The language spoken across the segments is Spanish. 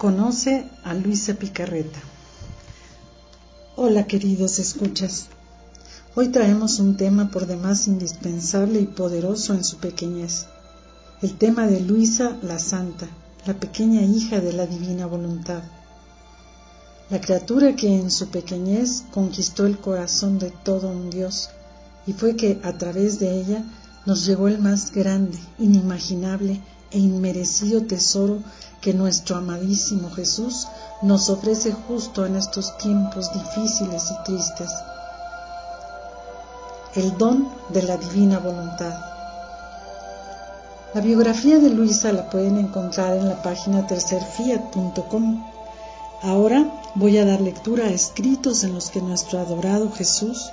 Conoce a Luisa Picarreta. Hola queridos escuchas. Hoy traemos un tema por demás indispensable y poderoso en su pequeñez. El tema de Luisa la Santa, la pequeña hija de la divina voluntad. La criatura que en su pequeñez conquistó el corazón de todo un Dios y fue que a través de ella nos llegó el más grande, inimaginable e inmerecido tesoro que nuestro amadísimo Jesús nos ofrece justo en estos tiempos difíciles y tristes. El don de la divina voluntad. La biografía de Luisa la pueden encontrar en la página tercerfiat.com. Ahora voy a dar lectura a escritos en los que nuestro adorado Jesús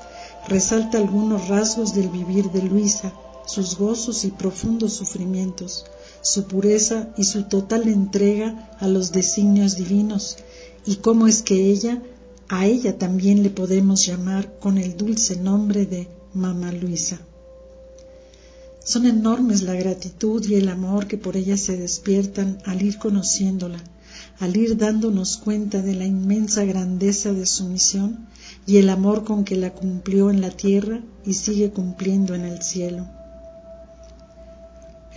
resalta algunos rasgos del vivir de Luisa, sus gozos y profundos sufrimientos, su pureza y su total entrega a los designios divinos, y cómo es que ella, a ella también le podemos llamar con el dulce nombre de Mamá Luisa. Son enormes la gratitud y el amor que por ella se despiertan al ir conociéndola, al ir dándonos cuenta de la inmensa grandeza de su misión y el amor con que la cumplió en la tierra y sigue cumpliendo en el cielo.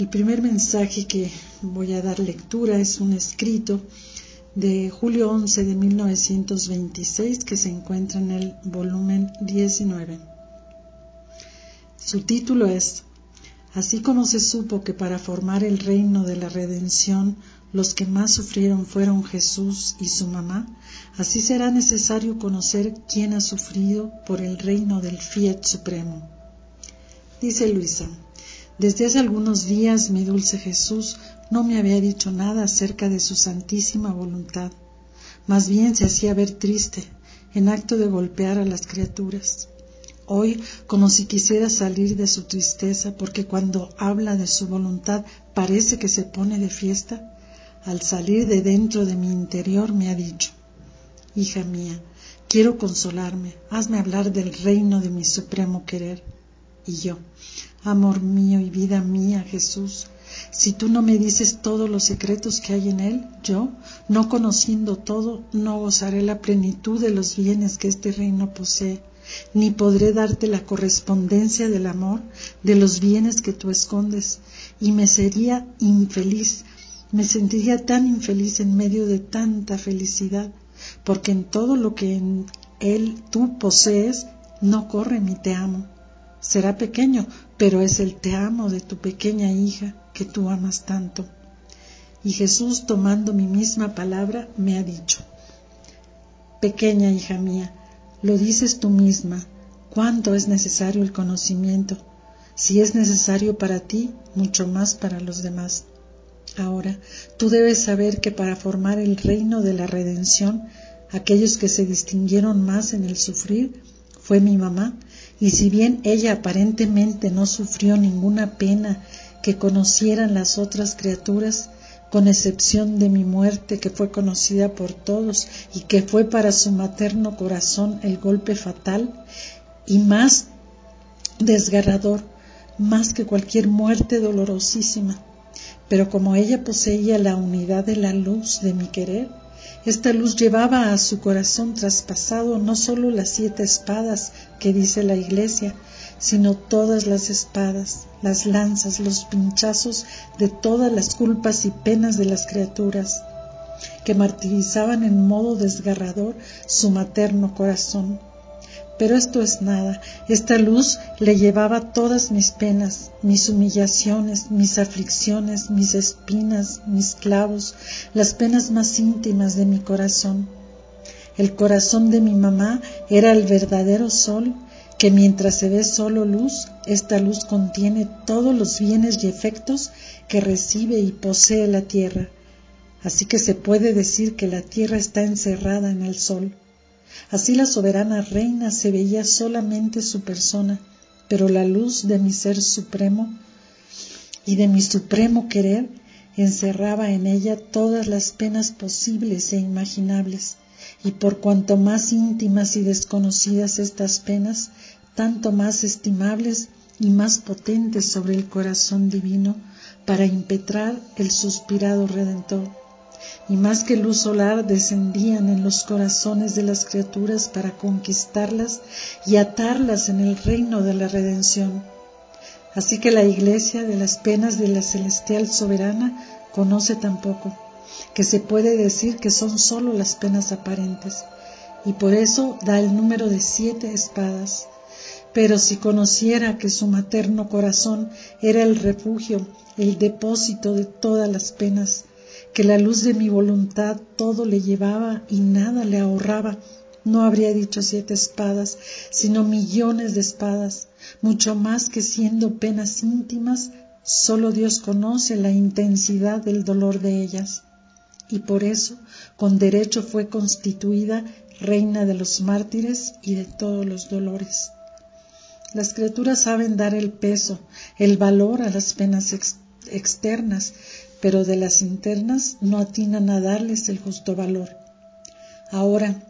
El primer mensaje que voy a dar lectura es un escrito de julio 11 de 1926 que se encuentra en el volumen 19. Su título es Así como se supo que para formar el reino de la redención los que más sufrieron fueron Jesús y su mamá, así será necesario conocer quién ha sufrido por el reino del Fiat Supremo. Dice Luisa, desde hace algunos días mi dulce Jesús no me había dicho nada acerca de su santísima voluntad. Más bien se hacía ver triste, en acto de golpear a las criaturas. Hoy, como si quisiera salir de su tristeza, porque cuando habla de su voluntad parece que se pone de fiesta, al salir de dentro de mi interior me ha dicho, Hija mía, quiero consolarme, hazme hablar del reino de mi supremo querer. Y yo, Amor mío y vida mía, Jesús, si tú no me dices todos los secretos que hay en él, yo, no conociendo todo, no gozaré la plenitud de los bienes que este reino posee, ni podré darte la correspondencia del amor de los bienes que tú escondes, y me sería infeliz, me sentiría tan infeliz en medio de tanta felicidad, porque en todo lo que en él tú posees, no corre mi te amo Será pequeño, pero es el te amo de tu pequeña hija que tú amas tanto. Y Jesús, tomando mi misma palabra, me ha dicho, Pequeña hija mía, lo dices tú misma, cuánto es necesario el conocimiento, si es necesario para ti, mucho más para los demás. Ahora, tú debes saber que para formar el reino de la redención, aquellos que se distinguieron más en el sufrir fue mi mamá y si bien ella aparentemente no sufrió ninguna pena que conocieran las otras criaturas, con excepción de mi muerte que fue conocida por todos y que fue para su materno corazón el golpe fatal y más desgarrador, más que cualquier muerte dolorosísima. Pero como ella poseía la unidad de la luz de mi querer, esta luz llevaba a su corazón traspasado no sólo las siete espadas que dice la Iglesia, sino todas las espadas, las lanzas, los pinchazos de todas las culpas y penas de las criaturas, que martirizaban en modo desgarrador su materno corazón. Pero esto es nada, esta luz le llevaba todas mis penas, mis humillaciones, mis aflicciones, mis espinas, mis clavos, las penas más íntimas de mi corazón. El corazón de mi mamá era el verdadero sol, que mientras se ve solo luz, esta luz contiene todos los bienes y efectos que recibe y posee la tierra. Así que se puede decir que la tierra está encerrada en el sol. Así la soberana reina se veía solamente su persona, pero la luz de mi ser supremo y de mi supremo querer encerraba en ella todas las penas posibles e imaginables, y por cuanto más íntimas y desconocidas estas penas, tanto más estimables y más potentes sobre el corazón divino para impetrar el suspirado Redentor. Y más que luz solar descendían en los corazones de las criaturas para conquistarlas y atarlas en el reino de la redención. Así que la iglesia de las penas de la celestial soberana conoce tampoco, que se puede decir que son sólo las penas aparentes, y por eso da el número de siete espadas. Pero si conociera que su materno corazón era el refugio, el depósito de todas las penas, que la luz de mi voluntad todo le llevaba y nada le ahorraba, no habría dicho siete espadas, sino millones de espadas, mucho más que siendo penas íntimas, solo Dios conoce la intensidad del dolor de ellas. Y por eso, con derecho fue constituida reina de los mártires y de todos los dolores. Las criaturas saben dar el peso, el valor a las penas externas, pero de las internas no atinan a darles el justo valor. Ahora,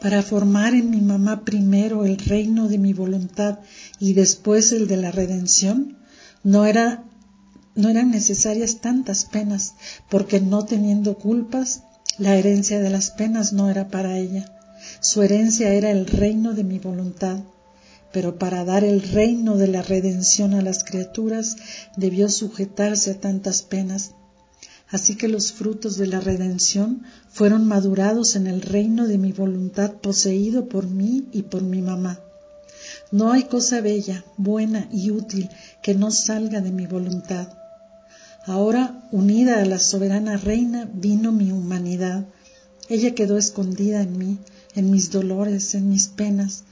para formar en mi mamá primero el reino de mi voluntad y después el de la redención, no era no eran necesarias tantas penas, porque no teniendo culpas, la herencia de las penas no era para ella. Su herencia era el reino de mi voluntad, pero para dar el reino de la redención a las criaturas debió sujetarse a tantas penas. Así que los frutos de la redención fueron madurados en el reino de mi voluntad poseído por mí y por mi mamá. No hay cosa bella, buena y útil que no salga de mi voluntad. Ahora, unida a la soberana reina, vino mi humanidad. Ella quedó escondida en mí, en mis dolores, en mis penas,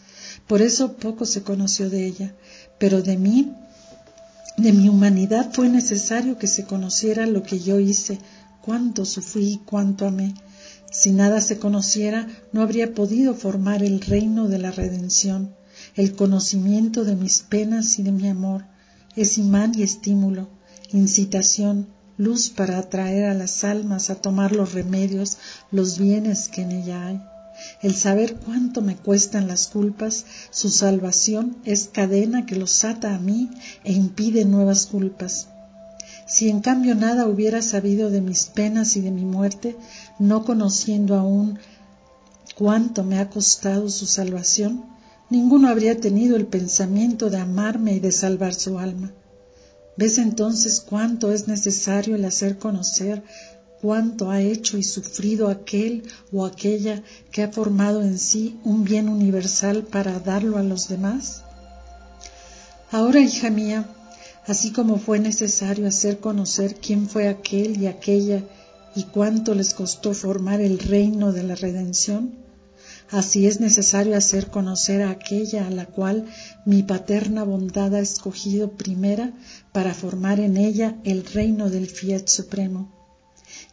por eso poco se conoció de ella, pero de mí, de mi humanidad fue necesario que se conociera lo que yo hice, cuánto sufrí y cuánto amé. Si nada se conociera, no habría podido formar el reino de la redención. El conocimiento de mis penas y de mi amor es imán y estímulo, incitación, luz para atraer a las almas a tomar los remedios, los bienes que en ella hay. El saber cuánto me cuestan las culpas, su salvación es cadena que los ata a mí e impide nuevas culpas. Si en cambio nada hubiera sabido de mis penas y de mi muerte, no conociendo aún cuánto me ha costado su salvación, ninguno habría tenido el pensamiento de amarme y de salvar su alma. ¿Ves entonces cuánto es necesario el hacer conocer cuánto ha hecho y sufrido aquel o aquella que ha formado en sí un bien universal para darlo a los demás? Ahora, hija mía, así como fue necesario hacer conocer quién fue aquel y aquella y cuánto les costó formar el reino de la redención, así es necesario hacer conocer a aquella a la cual mi paterna bondad ha escogido primera para formar en ella el reino del Fiat Supremo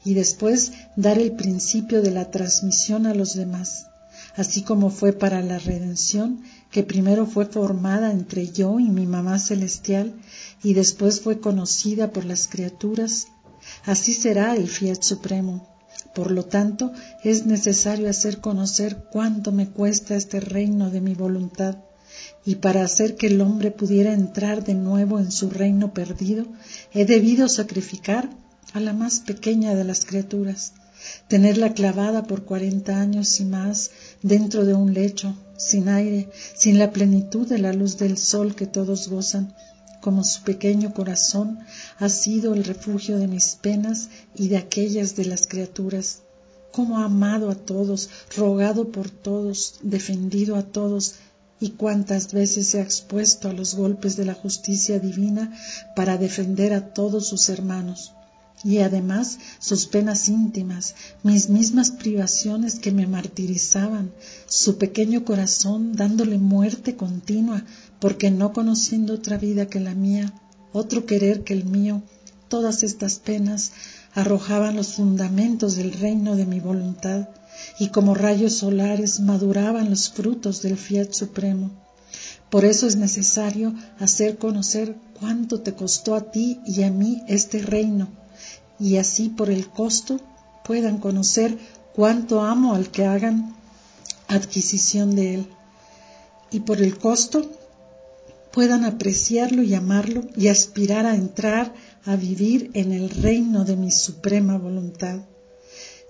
y después dar el principio de la transmisión a los demás, así como fue para la redención, que primero fue formada entre yo y mi mamá celestial y después fue conocida por las criaturas, así será el Fiat Supremo. Por lo tanto, es necesario hacer conocer cuánto me cuesta este reino de mi voluntad, y para hacer que el hombre pudiera entrar de nuevo en su reino perdido, he debido sacrificar a la más pequeña de las criaturas, tenerla clavada por cuarenta años y más dentro de un lecho, sin aire, sin la plenitud de la luz del sol que todos gozan, como su pequeño corazón ha sido el refugio de mis penas y de aquellas de las criaturas, como ha amado a todos, rogado por todos, defendido a todos, y cuántas veces se ha expuesto a los golpes de la justicia divina para defender a todos sus hermanos y además sus penas íntimas, mis mismas privaciones que me martirizaban, su pequeño corazón dándole muerte continua, porque no conociendo otra vida que la mía, otro querer que el mío, todas estas penas arrojaban los fundamentos del reino de mi voluntad, y como rayos solares maduraban los frutos del fiat supremo. Por eso es necesario hacer conocer cuánto te costó a ti y a mí este reino, y así por el costo puedan conocer cuánto amo al que hagan adquisición de él y por el costo puedan apreciarlo y amarlo y aspirar a entrar a vivir en el reino de mi suprema voluntad.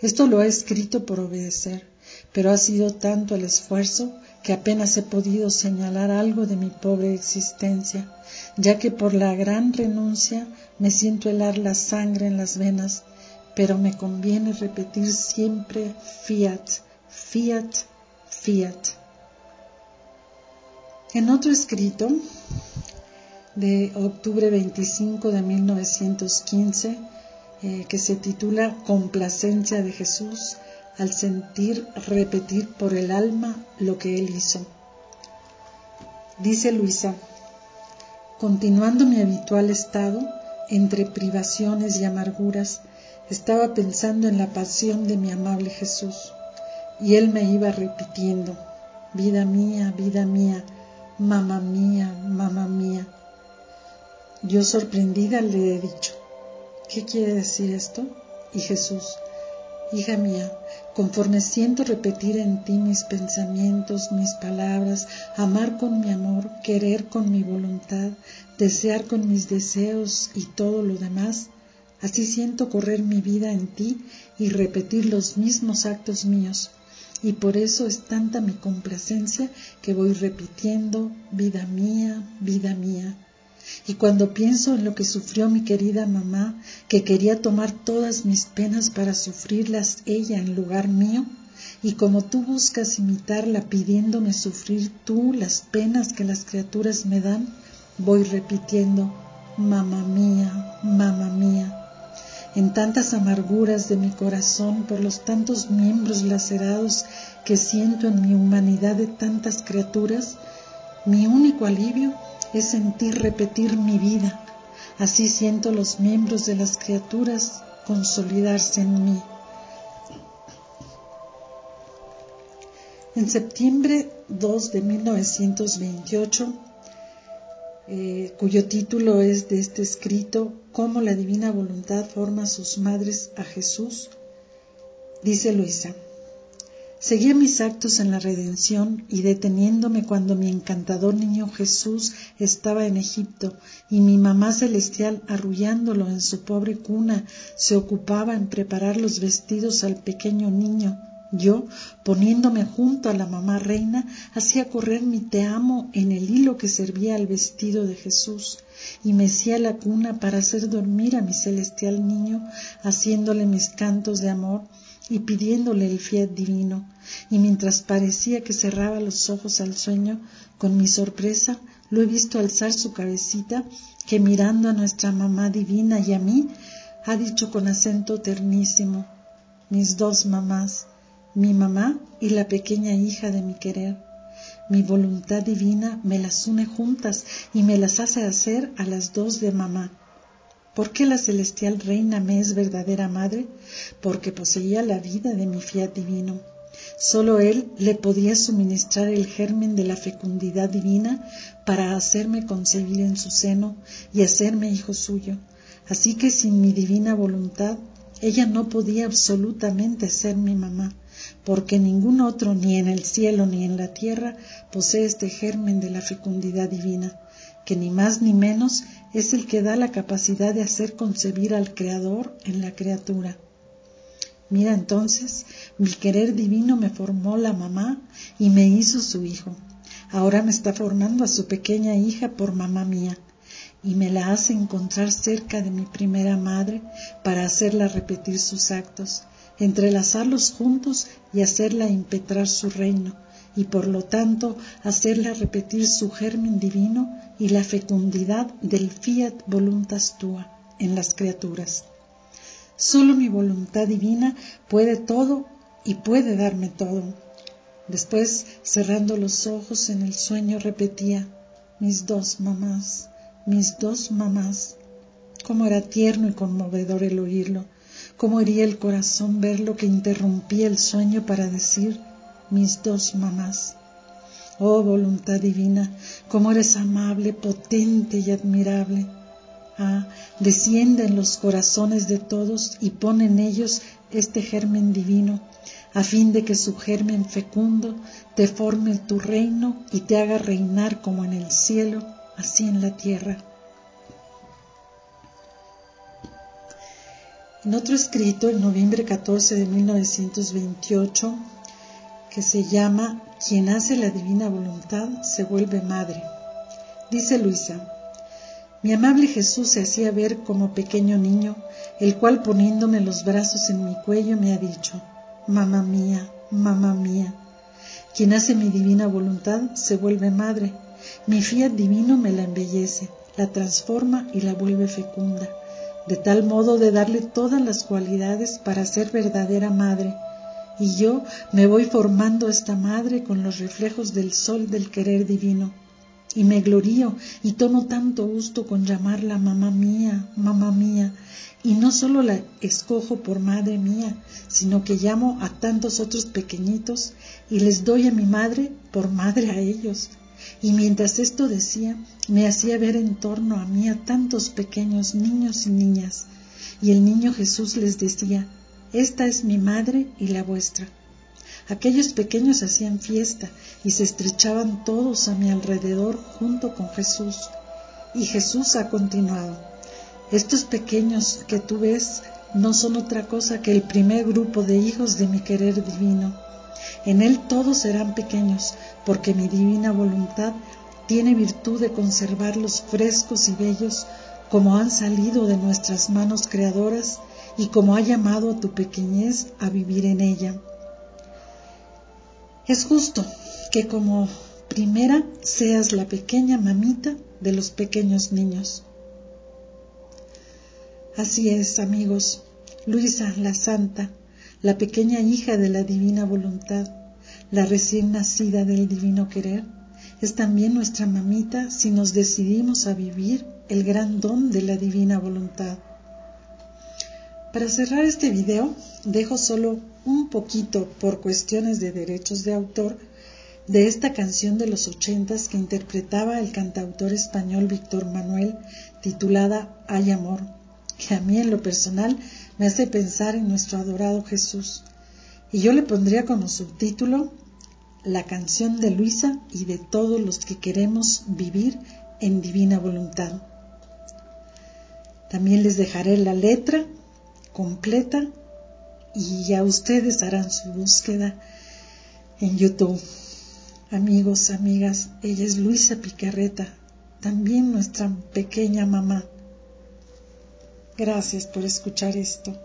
Esto lo he escrito por obedecer, pero ha sido tanto el esfuerzo que apenas he podido señalar algo de mi pobre existencia, ya que por la gran renuncia me siento helar la sangre en las venas, pero me conviene repetir siempre fiat, fiat, fiat. En otro escrito de octubre 25 de 1915, eh, que se titula Complacencia de Jesús, al sentir repetir por el alma lo que él hizo. Dice Luisa, continuando mi habitual estado, entre privaciones y amarguras, estaba pensando en la pasión de mi amable Jesús, y él me iba repitiendo, vida mía, vida mía, mamá mía, mamá mía. Yo sorprendida le he dicho, ¿qué quiere decir esto? Y Jesús, hija mía, conforme siento repetir en ti mis pensamientos, mis palabras, amar con mi amor, querer con mi voluntad, desear con mis deseos y todo lo demás, así siento correr mi vida en ti y repetir los mismos actos míos. Y por eso es tanta mi complacencia que voy repitiendo, vida mía, vida mía. Y cuando pienso en lo que sufrió mi querida mamá, que quería tomar todas mis penas para sufrirlas ella en lugar mío, y como tú buscas imitarla pidiéndome sufrir tú las penas que las criaturas me dan, voy repitiendo, mamá mía, mamá mía. En tantas amarguras de mi corazón por los tantos miembros lacerados que siento en mi humanidad de tantas criaturas, mi único alivio es sentir repetir mi vida. Así siento los miembros de las criaturas consolidarse en mí. En septiembre 2 de 1928, eh, cuyo título es de este escrito, Cómo la divina voluntad forma sus madres a Jesús, dice Luisa. Seguía mis actos en la redención y deteniéndome cuando mi encantador niño Jesús estaba en Egipto y mi mamá celestial arrullándolo en su pobre cuna se ocupaba en preparar los vestidos al pequeño niño. Yo, poniéndome junto a la mamá reina, hacía correr mi te amo en el hilo que servía al vestido de Jesús y mecía la cuna para hacer dormir a mi celestial niño, haciéndole mis cantos de amor y pidiéndole el fiat divino, y mientras parecía que cerraba los ojos al sueño, con mi sorpresa lo he visto alzar su cabecita, que mirando a nuestra mamá divina y a mí, ha dicho con acento ternísimo, mis dos mamás, mi mamá y la pequeña hija de mi querer. Mi voluntad divina me las une juntas y me las hace hacer a las dos de mamá. ¿Por qué la celestial reina me es verdadera madre? Porque poseía la vida de mi fiat divino. Solo él le podía suministrar el germen de la fecundidad divina para hacerme concebir en su seno y hacerme hijo suyo. Así que sin mi divina voluntad, ella no podía absolutamente ser mi mamá, porque ningún otro, ni en el cielo ni en la tierra, posee este germen de la fecundidad divina que ni más ni menos es el que da la capacidad de hacer concebir al Creador en la criatura. Mira entonces, mi querer divino me formó la mamá y me hizo su hijo. Ahora me está formando a su pequeña hija por mamá mía y me la hace encontrar cerca de mi primera madre para hacerla repetir sus actos, entrelazarlos juntos y hacerla impetrar su reino y por lo tanto hacerla repetir su germen divino y la fecundidad del fiat voluntas tua en las criaturas. Solo mi voluntad divina puede todo y puede darme todo. Después, cerrando los ojos en el sueño, repetía, mis dos mamás, mis dos mamás. Cómo era tierno y conmovedor el oírlo, cómo hería el corazón ver lo que interrumpía el sueño para decir, mis dos mamás. Oh voluntad divina, cómo eres amable, potente y admirable. Ah, desciende en los corazones de todos y pone en ellos este germen divino, a fin de que su germen fecundo te forme tu reino y te haga reinar como en el cielo, así en la tierra. En otro escrito, en noviembre 14 de 1928, que se llama Quien hace la divina voluntad se vuelve madre. Dice Luisa, mi amable Jesús se hacía ver como pequeño niño, el cual poniéndome los brazos en mi cuello me ha dicho, Mamá mía, mamá mía, quien hace mi divina voluntad se vuelve madre, mi fiat divino me la embellece, la transforma y la vuelve fecunda, de tal modo de darle todas las cualidades para ser verdadera madre, y yo me voy formando esta madre con los reflejos del sol del querer divino. Y me glorío y tomo tanto gusto con llamarla mamá mía, mamá mía, y no solo la escojo por madre mía, sino que llamo a tantos otros pequeñitos y les doy a mi madre por madre a ellos. Y mientras esto decía, me hacía ver en torno a mí a tantos pequeños niños y niñas, y el niño Jesús les decía, esta es mi madre y la vuestra. Aquellos pequeños hacían fiesta y se estrechaban todos a mi alrededor junto con Jesús. Y Jesús ha continuado. Estos pequeños que tú ves no son otra cosa que el primer grupo de hijos de mi querer divino. En él todos serán pequeños, porque mi divina voluntad tiene virtud de conservarlos frescos y bellos como han salido de nuestras manos creadoras y como ha llamado a tu pequeñez a vivir en ella. Es justo que como primera seas la pequeña mamita de los pequeños niños. Así es, amigos, Luisa la Santa, la pequeña hija de la divina voluntad, la recién nacida del divino querer, es también nuestra mamita si nos decidimos a vivir el gran don de la divina voluntad. Para cerrar este video, dejo solo un poquito por cuestiones de derechos de autor de esta canción de los ochentas que interpretaba el cantautor español Víctor Manuel titulada Hay amor, que a mí en lo personal me hace pensar en nuestro adorado Jesús. Y yo le pondría como subtítulo La canción de Luisa y de todos los que queremos vivir en divina voluntad. También les dejaré la letra completa y ya ustedes harán su búsqueda en YouTube. Amigos, amigas, ella es Luisa Picarreta, también nuestra pequeña mamá. Gracias por escuchar esto.